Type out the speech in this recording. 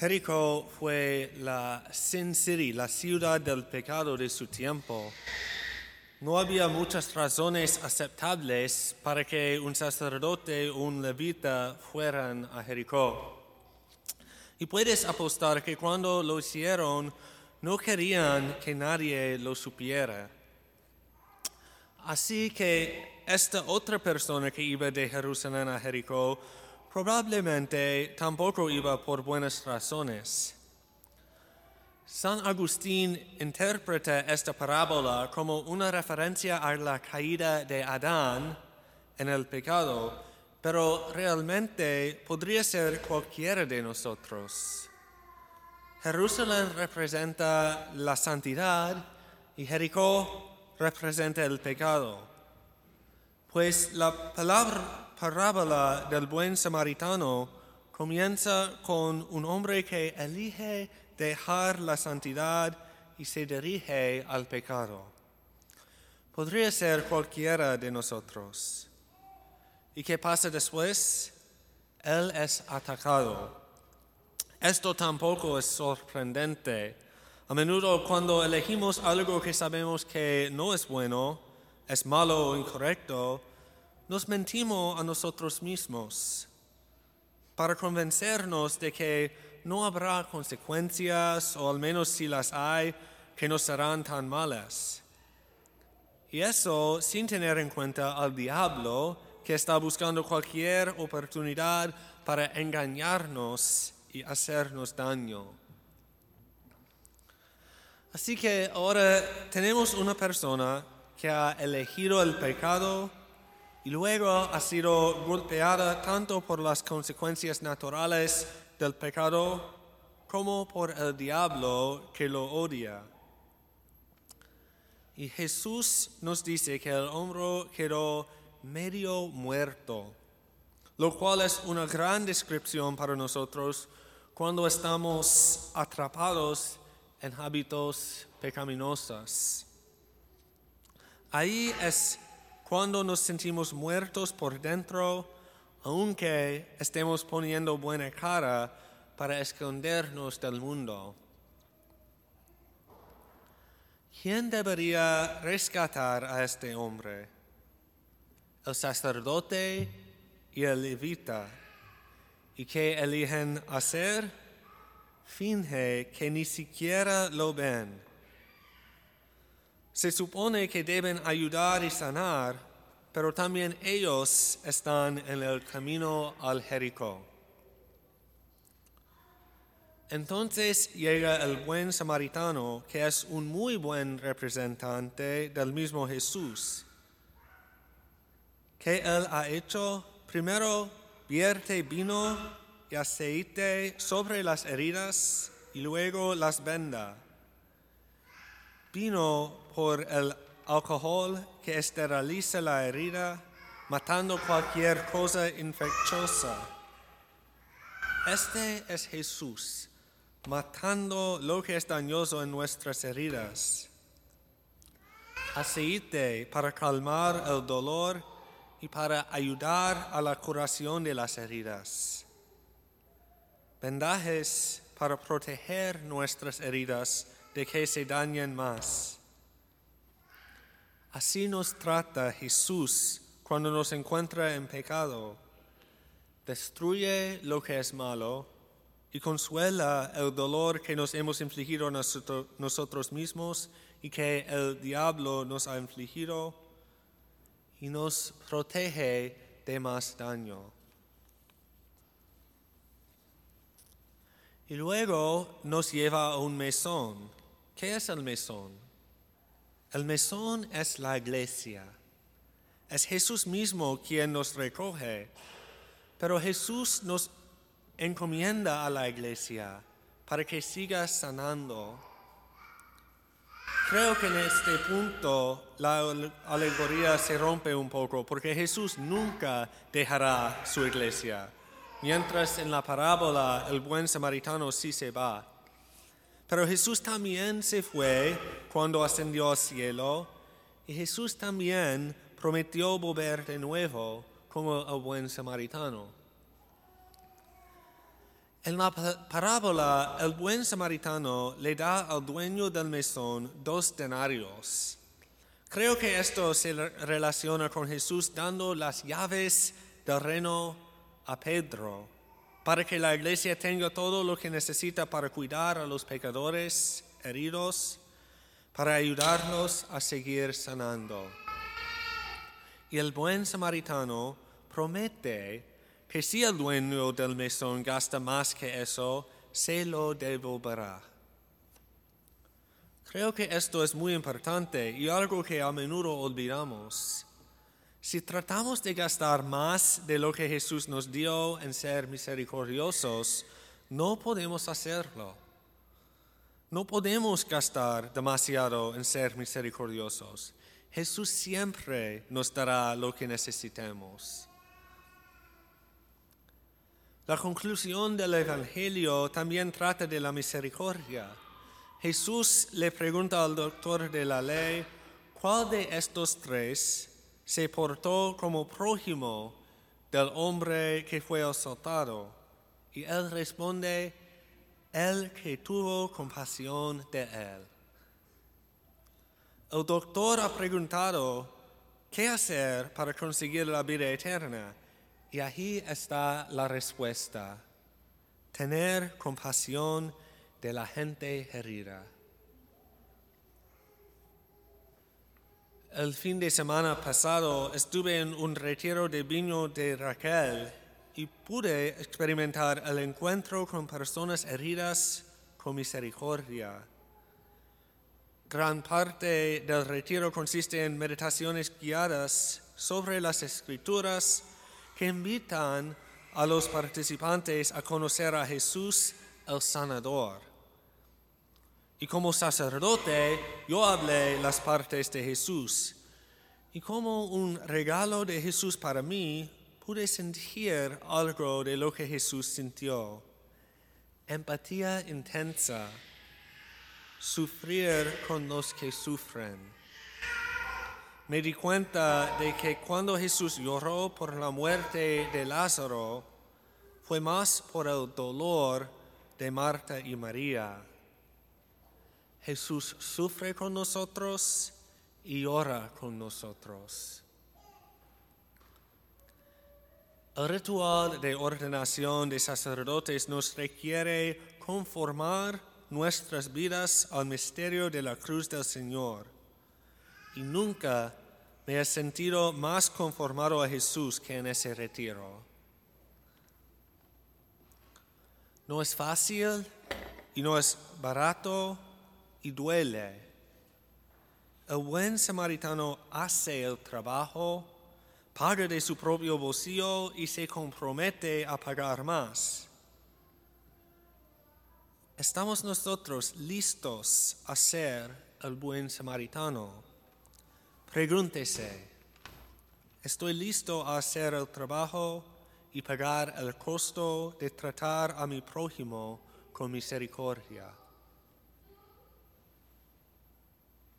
Jericó fue la Sin City, la ciudad del pecado de su tiempo. No había muchas razones aceptables para que un sacerdote o un levita fueran a Jericó. Y puedes apostar que cuando lo hicieron no querían que nadie lo supiera. Así que esta otra persona que iba de Jerusalén a Jericó probablemente tampoco iba por buenas razones. San Agustín interpreta esta parábola como una referencia a la caída de Adán en el pecado, pero realmente podría ser cualquiera de nosotros. Jerusalén representa la santidad y Jericó representa el pecado. Pues la palabra, parábola del buen samaritano comienza con un hombre que elige dejar la santidad y se dirige al pecado. Podría ser cualquiera de nosotros. ¿Y qué pasa después? Él es atacado. Esto tampoco es sorprendente. A menudo cuando elegimos algo que sabemos que no es bueno, es malo o incorrecto, nos mentimos a nosotros mismos para convencernos de que no habrá consecuencias, o al menos si las hay, que no serán tan malas. Y eso sin tener en cuenta al diablo que está buscando cualquier oportunidad para engañarnos y hacernos daño. Así que ahora tenemos una persona que ha elegido el pecado y luego ha sido golpeada tanto por las consecuencias naturales del pecado como por el diablo que lo odia. Y Jesús nos dice que el hombre quedó medio muerto, lo cual es una gran descripción para nosotros cuando estamos atrapados en hábitos pecaminosos. Ahí es cuando nos sentimos muertos por dentro, aunque estemos poniendo buena cara para escondernos del mundo. ¿Quién debería rescatar a este hombre? El sacerdote y el levita. ¿Y qué eligen hacer? Finge que ni siquiera lo ven se supone que deben ayudar y sanar, pero también ellos están en el camino al Jericó. Entonces llega el buen samaritano, que es un muy buen representante del mismo Jesús. ¿Qué él ha hecho? Primero vierte vino y aceite sobre las heridas y luego las venda. Vino por el alcohol que esteriliza la herida, matando cualquier cosa infecciosa. Este es Jesús, matando lo que es dañoso en nuestras heridas. Aceite para calmar el dolor y para ayudar a la curación de las heridas. Vendajes para proteger nuestras heridas de que se dañen más. Así nos trata Jesús cuando nos encuentra en pecado. Destruye lo que es malo y consuela el dolor que nos hemos infligido nosotros mismos y que el diablo nos ha infligido y nos protege de más daño. Y luego nos lleva a un mesón. ¿Qué es el mesón? El mesón es la iglesia. Es Jesús mismo quien nos recoge, pero Jesús nos encomienda a la iglesia para que siga sanando. Creo que en este punto la alegoría se rompe un poco porque Jesús nunca dejará su iglesia, mientras en la parábola el buen samaritano sí se va. Pero Jesús también se fue cuando ascendió al cielo y Jesús también prometió volver de nuevo como el buen samaritano. En la pa- parábola, el buen samaritano le da al dueño del mesón dos denarios. Creo que esto se re- relaciona con Jesús dando las llaves del reino a Pedro para que la iglesia tenga todo lo que necesita para cuidar a los pecadores heridos, para ayudarlos a seguir sanando. Y el buen samaritano promete que si el dueño del mesón gasta más que eso, se lo devolverá. Creo que esto es muy importante y algo que a menudo olvidamos. Si tratamos de gastar más de lo que Jesús nos dio en ser misericordiosos, no podemos hacerlo. No podemos gastar demasiado en ser misericordiosos. Jesús siempre nos dará lo que necesitemos. La conclusión del Evangelio también trata de la misericordia. Jesús le pregunta al doctor de la ley, ¿cuál de estos tres se portó como prójimo del hombre que fue asaltado? Y él responde, el que tuvo compasión de él. El doctor ha preguntado, ¿qué hacer para conseguir la vida eterna? Y ahí está la respuesta, tener compasión de la gente herida. El fin de semana pasado estuve en un retiro de viño de Raquel y pude experimentar el encuentro con personas heridas con misericordia. Gran parte del retiro consiste en meditaciones guiadas sobre las escrituras que invitan a los participantes a conocer a Jesús el sanador. Y como sacerdote yo hablé las partes de Jesús. Y como un regalo de Jesús para mí, pude sentir algo de lo que Jesús sintió. Empatía intensa sufrir con los que sufren. Me di cuenta de que cuando Jesús lloró por la muerte de Lázaro, fue más por el dolor de Marta y María. Jesús sufre con nosotros y ora con nosotros. El ritual de ordenación de sacerdotes nos requiere conformar nuestras vidas al misterio de la cruz del Señor. Y nunca me he sentido más conformado a Jesús que en ese retiro. No es fácil y no es barato y duele. El buen samaritano hace el trabajo, paga de su propio bolsillo y se compromete a pagar más. ¿Estamos nosotros listos a ser el buen samaritano? Pregúntese, ¿estoy listo a hacer el trabajo y pagar el costo de tratar a mi prójimo con misericordia?